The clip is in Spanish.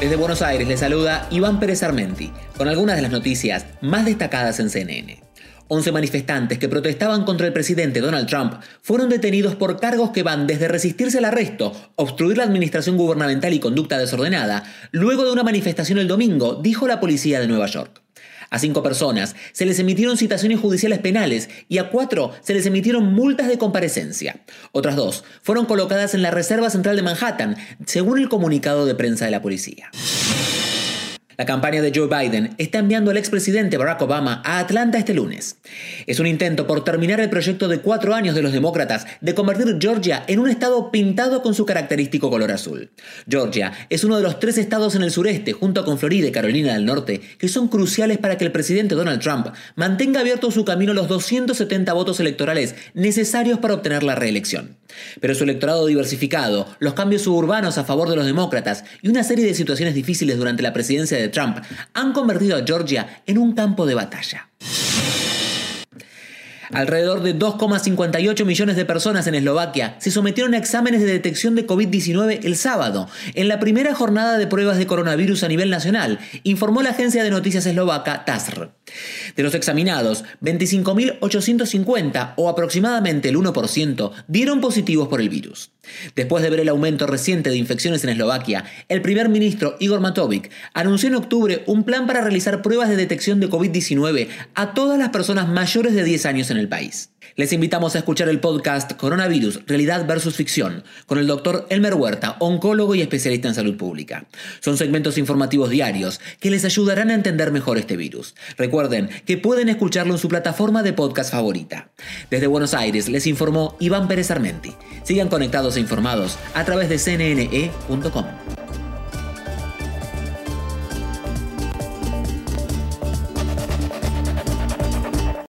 Desde Buenos Aires le saluda Iván Pérez Armenti con algunas de las noticias más destacadas en CNN. 11 manifestantes que protestaban contra el presidente Donald Trump fueron detenidos por cargos que van desde resistirse al arresto, obstruir la administración gubernamental y conducta desordenada, luego de una manifestación el domingo, dijo la policía de Nueva York. A cinco personas se les emitieron citaciones judiciales penales y a cuatro se les emitieron multas de comparecencia. Otras dos fueron colocadas en la Reserva Central de Manhattan, según el comunicado de prensa de la policía. La campaña de Joe Biden está enviando al expresidente Barack Obama a Atlanta este lunes. Es un intento por terminar el proyecto de cuatro años de los demócratas de convertir Georgia en un estado pintado con su característico color azul. Georgia es uno de los tres estados en el sureste, junto con Florida y Carolina del Norte, que son cruciales para que el presidente Donald Trump mantenga abierto su camino los 270 votos electorales necesarios para obtener la reelección. Pero su electorado diversificado, los cambios suburbanos a favor de los demócratas y una serie de situaciones difíciles durante la presidencia de Trump han convertido a Georgia en un campo de batalla. Alrededor de 2,58 millones de personas en Eslovaquia se sometieron a exámenes de detección de COVID-19 el sábado, en la primera jornada de pruebas de coronavirus a nivel nacional, informó la agencia de noticias eslovaca TASR. De los examinados, 25.850 o aproximadamente el 1% dieron positivos por el virus. Después de ver el aumento reciente de infecciones en Eslovaquia, el primer ministro Igor Matovic anunció en octubre un plan para realizar pruebas de detección de COVID-19 a todas las personas mayores de 10 años en el país. Les invitamos a escuchar el podcast Coronavirus, Realidad versus Ficción, con el doctor Elmer Huerta, oncólogo y especialista en salud pública. Son segmentos informativos diarios que les ayudarán a entender mejor este virus. Recuerden que pueden escucharlo en su plataforma de podcast favorita. Desde Buenos Aires les informó Iván Pérez Armenti. Sigan conectados e informados a través de cnne.com.